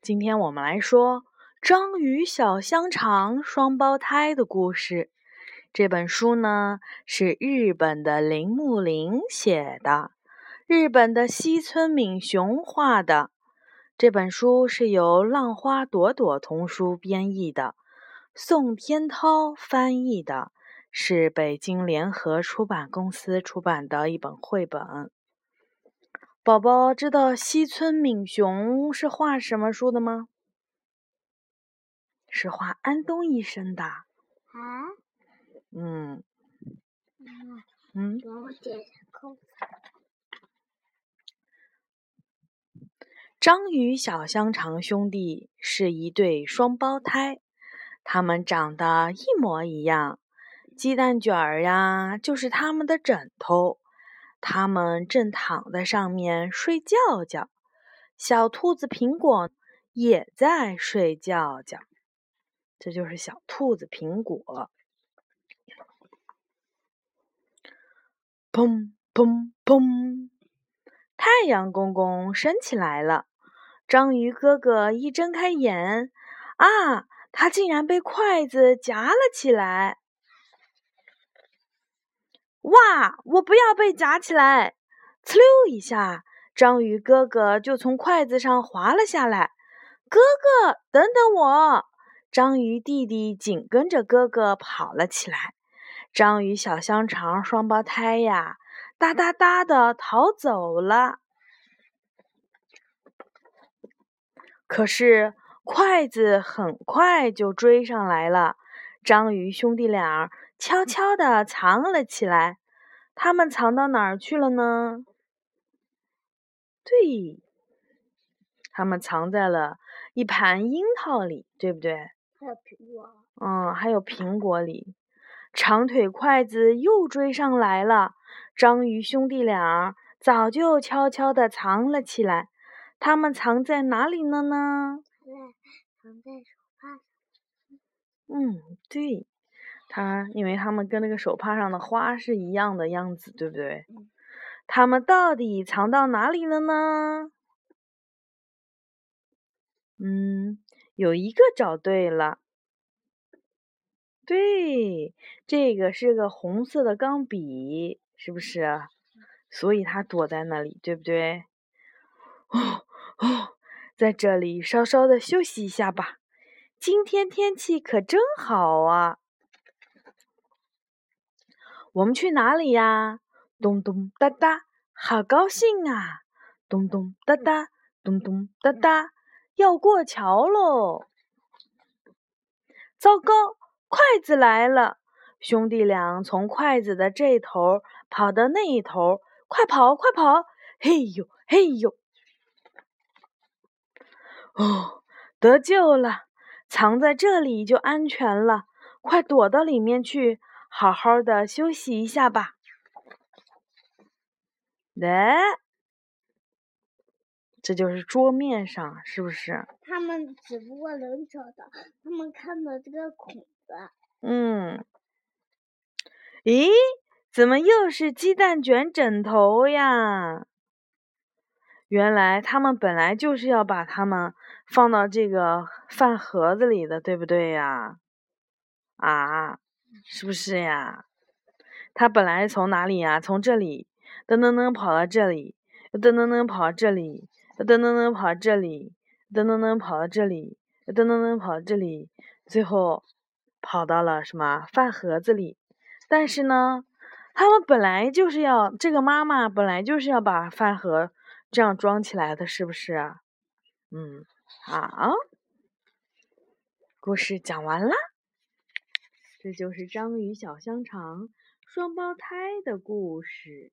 今天我们来说《章鱼小香肠双胞胎》的故事。这本书呢是日本的铃木林写的，日本的西村敏雄画的。这本书是由浪花朵朵童书编译的，宋天涛翻译的，是北京联合出版公司出版的一本绘本。宝宝知道西村敏雄是画什么书的吗？是画安东医生的。啊？嗯。嗯。章鱼小香肠兄弟是一对双胞胎，他们长得一模一样，鸡蛋卷儿呀就是他们的枕头。他们正躺在上面睡觉觉，小兔子苹果也在睡觉觉。这就是小兔子苹果。砰砰砰！太阳公公升起来了。章鱼哥哥一睁开眼，啊，他竟然被筷子夹了起来。哇！我不要被夹起来！呲溜一下，章鱼哥哥就从筷子上滑了下来。哥哥，等等我！章鱼弟弟紧跟着哥哥跑了起来。章鱼小香肠双胞胎呀，哒哒哒的逃走了。可是筷子很快就追上来了。章鱼兄弟俩。悄悄地藏了起来，他们藏到哪儿去了呢？对，他们藏在了一盘樱桃里，对不对？还有苹果。嗯，还有苹果里。长腿筷子又追上来了，章鱼兄弟俩早就悄悄地藏了起来。他们藏在哪里了呢？藏在手帕上。嗯，对。它，因为它们跟那个手帕上的花是一样的样子，对不对？它们到底藏到哪里了呢？嗯，有一个找对了，对，这个是个红色的钢笔，是不是？所以它躲在那里，对不对？哦哦，在这里稍稍的休息一下吧。今天天气可真好啊！我们去哪里呀？咚咚哒哒，好高兴啊！咚咚哒哒，咚咚哒哒，要过桥喽！糟糕，筷子来了！兄弟俩从筷子的这头跑到那一头，快跑，快跑！嘿呦，嘿呦！哦，得救了！藏在这里就安全了，快躲到里面去！好好的休息一下吧。来，这就是桌面上，是不是？他们只不过能找到，他们看到这个孔子。嗯。咦，怎么又是鸡蛋卷枕头呀？原来他们本来就是要把它们放到这个饭盒子里的，对不对呀？啊？是不是呀？他本来从哪里呀？从这里噔噔噔跑到这里，噔噔噔跑到这里，噔噔噔跑到这里，噔噔噔跑到这里，噔噔噔跑到这里，最后跑到了什么饭盒子里？但是呢，他们本来就是要这个妈妈本来就是要把饭盒这样装起来的，是不是？嗯，好，故事讲完了。这就是章鱼小香肠双胞胎的故事。